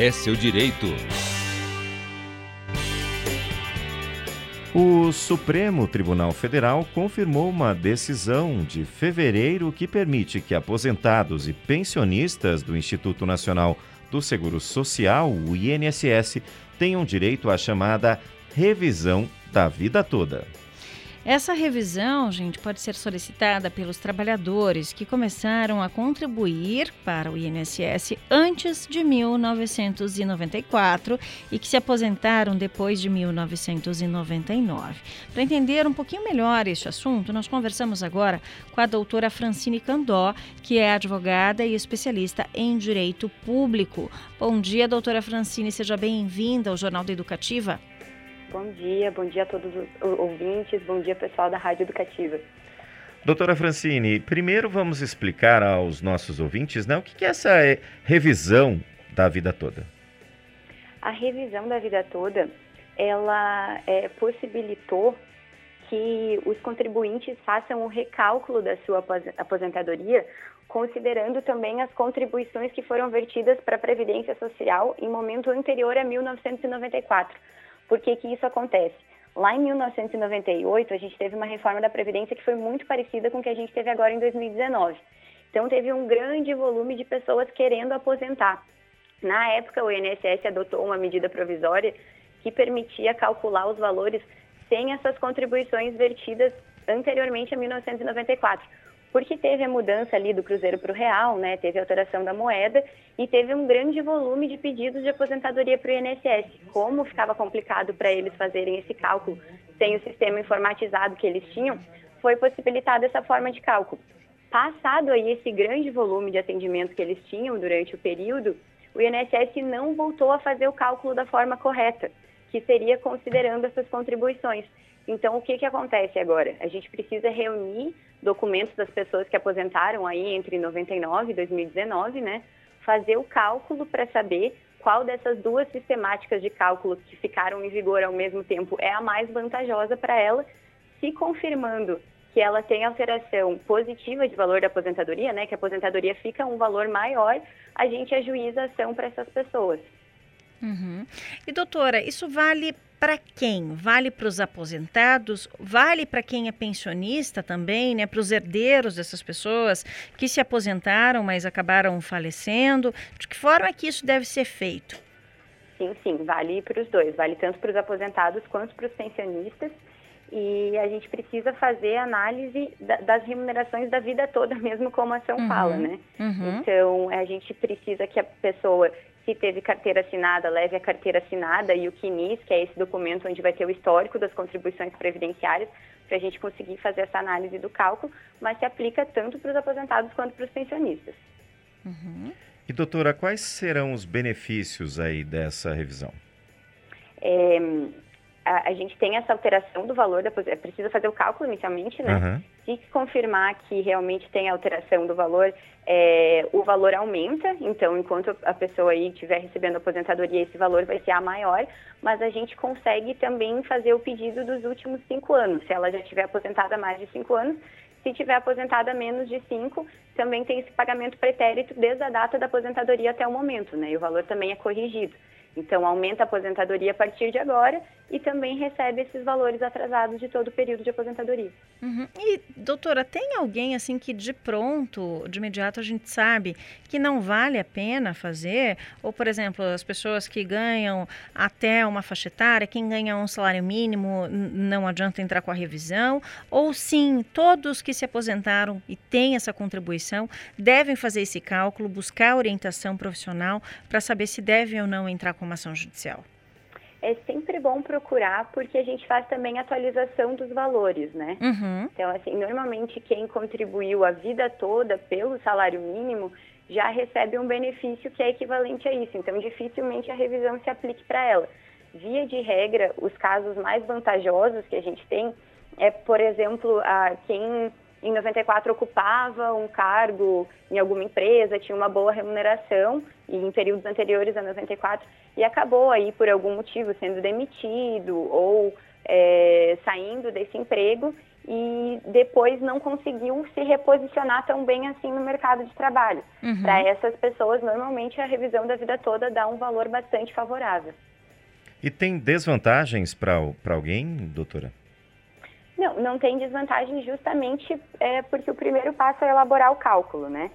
É seu direito. O Supremo Tribunal Federal confirmou uma decisão de fevereiro que permite que aposentados e pensionistas do Instituto Nacional do Seguro Social, o INSS, tenham direito à chamada revisão da vida toda. Essa revisão, gente, pode ser solicitada pelos trabalhadores que começaram a contribuir para o INSS antes de 1994 e que se aposentaram depois de 1999. Para entender um pouquinho melhor este assunto, nós conversamos agora com a doutora Francine Candó, que é advogada e especialista em direito público. Bom dia, doutora Francine, seja bem-vinda ao Jornal da Educativa. Bom dia, bom dia a todos os ouvintes, bom dia pessoal da Rádio Educativa. Doutora Francine, primeiro vamos explicar aos nossos ouvintes né, o que é essa é, revisão da vida toda. A revisão da vida toda, ela é, possibilitou que os contribuintes façam o recálculo da sua aposentadoria, considerando também as contribuições que foram vertidas para a Previdência Social em momento anterior a 1994 por que, que isso acontece? Lá em 1998, a gente teve uma reforma da Previdência que foi muito parecida com o que a gente teve agora em 2019. Então, teve um grande volume de pessoas querendo aposentar. Na época, o INSS adotou uma medida provisória que permitia calcular os valores sem essas contribuições vertidas anteriormente a 1994 porque teve a mudança ali do cruzeiro para o real, né? Teve a alteração da moeda e teve um grande volume de pedidos de aposentadoria para o INSS. Como ficava complicado para eles fazerem esse cálculo sem o sistema informatizado que eles tinham, foi possibilitada essa forma de cálculo. Passado aí esse grande volume de atendimento que eles tinham durante o período, o INSS não voltou a fazer o cálculo da forma correta, que seria considerando essas contribuições. Então, o que, que acontece agora? A gente precisa reunir documentos das pessoas que aposentaram aí entre 99 e 2019, né? Fazer o cálculo para saber qual dessas duas sistemáticas de cálculo que ficaram em vigor ao mesmo tempo é a mais vantajosa para ela, se confirmando que ela tem alteração positiva de valor da aposentadoria, né, que a aposentadoria fica um valor maior, a gente ajuiza a ação para essas pessoas. Uhum. E doutora, isso vale para quem? Vale para os aposentados? Vale para quem é pensionista também, né? Para os herdeiros dessas pessoas que se aposentaram, mas acabaram falecendo? De que forma é que isso deve ser feito? Sim, sim, vale para os dois. Vale tanto para os aposentados quanto para os pensionistas. E a gente precisa fazer análise das remunerações da vida toda, mesmo como a ação uhum, fala, né? Uhum. Então, a gente precisa que a pessoa se teve carteira assinada, leve a carteira assinada e o CNIS, que é esse documento onde vai ter o histórico das contribuições previdenciárias, para a gente conseguir fazer essa análise do cálculo, mas se aplica tanto para os aposentados quanto para os pensionistas. Uhum. E doutora, quais serão os benefícios aí dessa revisão? É, a, a, gente tem essa alteração do valor, da, precisa fazer o cálculo inicialmente, né? Uhum. Se confirmar que realmente tem alteração do valor, é, o valor aumenta, então enquanto a pessoa aí estiver recebendo aposentadoria, esse valor vai ser a maior, mas a gente consegue também fazer o pedido dos últimos cinco anos. Se ela já estiver aposentada há mais de cinco anos, se estiver aposentada menos de cinco, também tem esse pagamento pretérito desde a data da aposentadoria até o momento, né? E o valor também é corrigido. Então, aumenta a aposentadoria a partir de agora e também recebe esses valores atrasados de todo o período de aposentadoria. Uhum. E, doutora, tem alguém assim que de pronto, de imediato, a gente sabe que não vale a pena fazer? Ou, por exemplo, as pessoas que ganham até uma faixa etária, quem ganha um salário mínimo, não adianta entrar com a revisão? Ou sim, todos que se aposentaram e têm essa contribuição devem fazer esse cálculo, buscar orientação profissional para saber se devem ou não entrar com uma ação judicial? É sempre bom procurar porque a gente faz também atualização dos valores, né? Uhum. Então, assim, normalmente quem contribuiu a vida toda pelo salário mínimo já recebe um benefício que é equivalente a isso. Então, dificilmente a revisão se aplique para ela. Via de regra, os casos mais vantajosos que a gente tem é, por exemplo, a quem em 94 ocupava um cargo em alguma empresa, tinha uma boa remuneração e em períodos anteriores a 94 e acabou aí por algum motivo sendo demitido ou é, saindo desse emprego e depois não conseguiu se reposicionar tão bem assim no mercado de trabalho. Uhum. Para essas pessoas, normalmente a revisão da vida toda dá um valor bastante favorável. E tem desvantagens para alguém, doutora? Não, não tem desvantagem justamente é, porque o primeiro passo é elaborar o cálculo, né?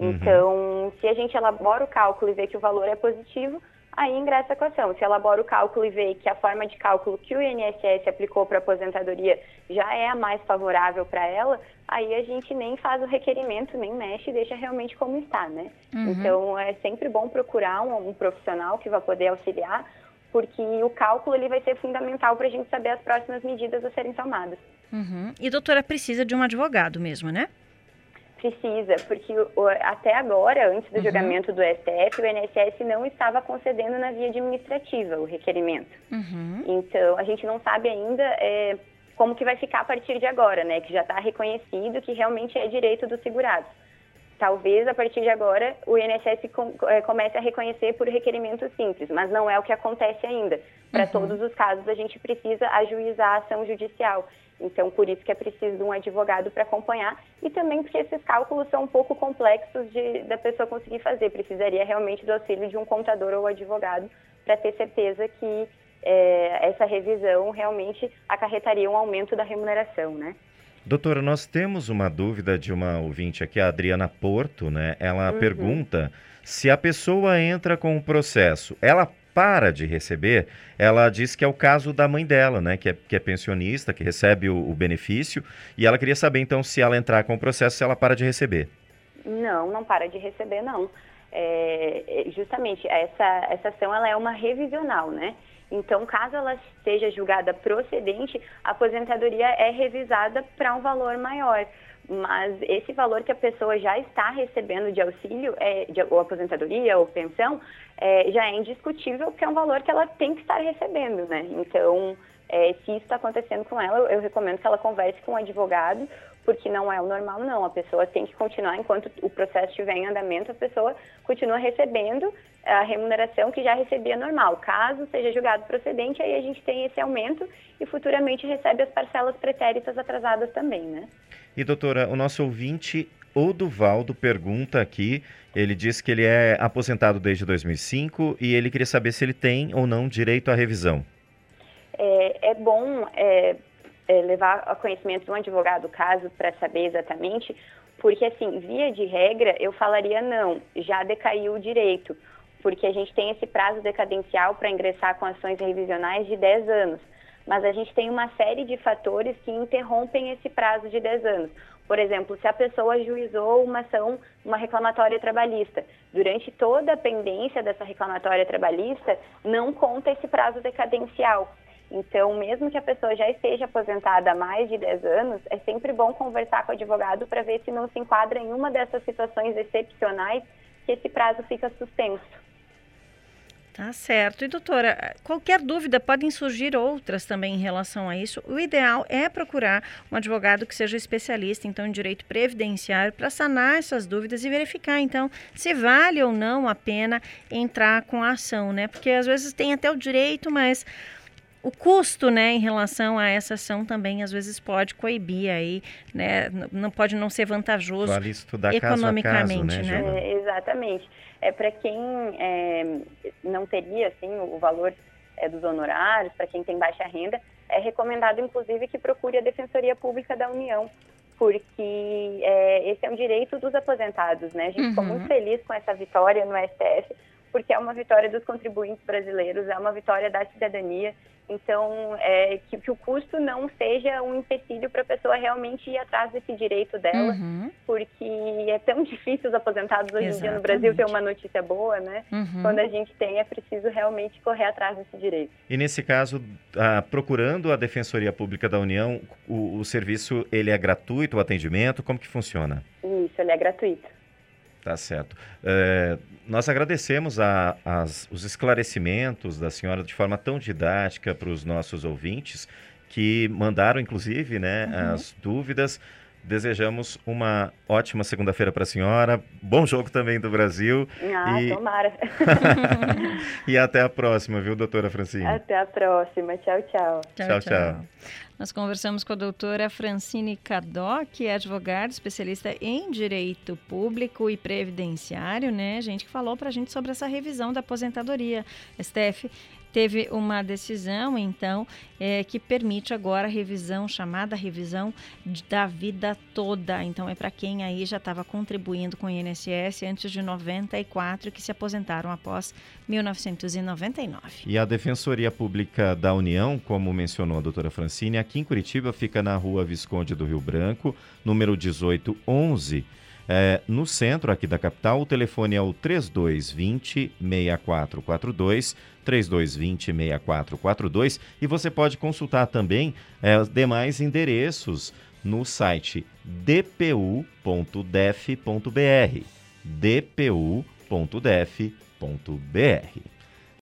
Uhum. Então, se a gente elabora o cálculo e vê que o valor é positivo, aí ingressa a equação. Se elabora o cálculo e vê que a forma de cálculo que o INSS aplicou para a aposentadoria já é a mais favorável para ela, aí a gente nem faz o requerimento, nem mexe, deixa realmente como está, né? Uhum. Então, é sempre bom procurar um, um, profissional que vai poder auxiliar, porque o cálculo ele vai ser fundamental para a gente saber as próximas medidas a serem tomadas. Uhum. E doutora, precisa de um advogado mesmo, né? Precisa, porque até agora, antes do uhum. julgamento do STF, o INSS não estava concedendo na via administrativa o requerimento. Uhum. Então, a gente não sabe ainda é, como que vai ficar a partir de agora, né? Que já está reconhecido que realmente é direito dos segurados. Talvez, a partir de agora, o INSS com, é, comece a reconhecer por requerimento simples, mas não é o que acontece ainda. Para uhum. todos os casos, a gente precisa ajuizar a ação judicial. Então, por isso que é preciso de um advogado para acompanhar e também porque esses cálculos são um pouco complexos de, da pessoa conseguir fazer. Precisaria realmente do auxílio de um contador ou advogado para ter certeza que é, essa revisão realmente acarretaria um aumento da remuneração, né? Doutora, nós temos uma dúvida de uma ouvinte aqui, a Adriana Porto, né? Ela uhum. pergunta se a pessoa entra com o processo, ela para de receber, ela diz que é o caso da mãe dela, né? Que é, que é pensionista, que recebe o, o benefício, e ela queria saber, então, se ela entrar com o processo, se ela para de receber. Não, não para de receber, não. É, é justamente, essa, essa ação ela é uma revisional, né? Então, caso ela seja julgada procedente, a aposentadoria é revisada para um valor maior mas esse valor que a pessoa já está recebendo de auxílio, é, de, ou aposentadoria ou pensão, é, já é indiscutível que é um valor que ela tem que estar recebendo, né? Então, é, se isso está acontecendo com ela, eu, eu recomendo que ela converse com um advogado, porque não é o normal, não. A pessoa tem que continuar, enquanto o processo estiver em andamento, a pessoa continua recebendo a remuneração que já recebia normal. Caso seja julgado procedente, aí a gente tem esse aumento e futuramente recebe as parcelas pretéritas atrasadas também, né? E doutora, o nosso ouvinte Oduvaldo pergunta aqui, ele diz que ele é aposentado desde 2005 e ele queria saber se ele tem ou não direito à revisão. É, é bom é, é, levar a conhecimento de um advogado o caso para saber exatamente, porque assim, via de regra, eu falaria não, já decaiu o direito, porque a gente tem esse prazo decadencial para ingressar com ações revisionais de 10 anos mas a gente tem uma série de fatores que interrompem esse prazo de 10 anos. Por exemplo, se a pessoa ajuizou uma ação, uma reclamatória trabalhista, durante toda a pendência dessa reclamatória trabalhista, não conta esse prazo decadencial. Então, mesmo que a pessoa já esteja aposentada há mais de 10 anos, é sempre bom conversar com o advogado para ver se não se enquadra em uma dessas situações excepcionais que esse prazo fica suspenso. Tá certo. E doutora, qualquer dúvida, podem surgir outras também em relação a isso. O ideal é procurar um advogado que seja especialista então em direito previdenciário para sanar essas dúvidas e verificar então se vale ou não a pena entrar com a ação, né? Porque às vezes tem até o direito, mas o custo, né, em relação a essa ação também às vezes pode coibir aí, né, não pode não ser vantajoso vale economicamente, caso, né? né? É, exatamente. É para quem é, não teria assim o valor é, dos honorários, para quem tem baixa renda, é recomendado inclusive que procure a Defensoria Pública da União, porque é, esse é um direito dos aposentados, né? A gente uhum. ficou muito feliz com essa vitória no STF, porque é uma vitória dos contribuintes brasileiros, é uma vitória da cidadania. Então, é, que, que, o custo não seja um empecilho para a pessoa realmente ir atrás desse direito dela, uhum. porque é tão difícil os aposentados hoje Exatamente. em dia no Brasil ter uma notícia boa, né? Uhum. Quando a gente tem, é preciso realmente correr atrás desse direito. E nesse caso, ah, procurando a Defensoria Pública da União, o, o serviço ele é gratuito, o atendimento, como que funciona? Isso, ele é gratuito. Tá certo. É, nós agradecemos a, as, os esclarecimentos da senhora de forma tão didática para os nossos ouvintes que mandaram, inclusive, né, uhum. as dúvidas. Desejamos uma ótima segunda-feira para a senhora. Bom jogo também do Brasil. Ah, e... tomara. e até a próxima, viu, doutora Francine? Até a próxima. Tchau, tchau. Tchau, tchau. tchau. Nós conversamos com a doutora Francine Cadó, que é advogada, especialista em direito público e previdenciário, né, gente, que falou para a gente sobre essa revisão da aposentadoria. Steph, teve uma decisão, então, é, que permite agora a revisão, chamada revisão da vida toda. Então, é para quem aí já estava contribuindo com o INSS antes de 94 que se aposentaram após 1999. E a Defensoria Pública da União, como mencionou a doutora Francine, aqui em Curitiba fica na rua Visconde do Rio Branco, número 1811. É, no centro aqui da capital, o telefone é o 3220 6442, 3220 6442 e você pode consultar também é, os demais endereços no site dpu.def.br dpu.def.br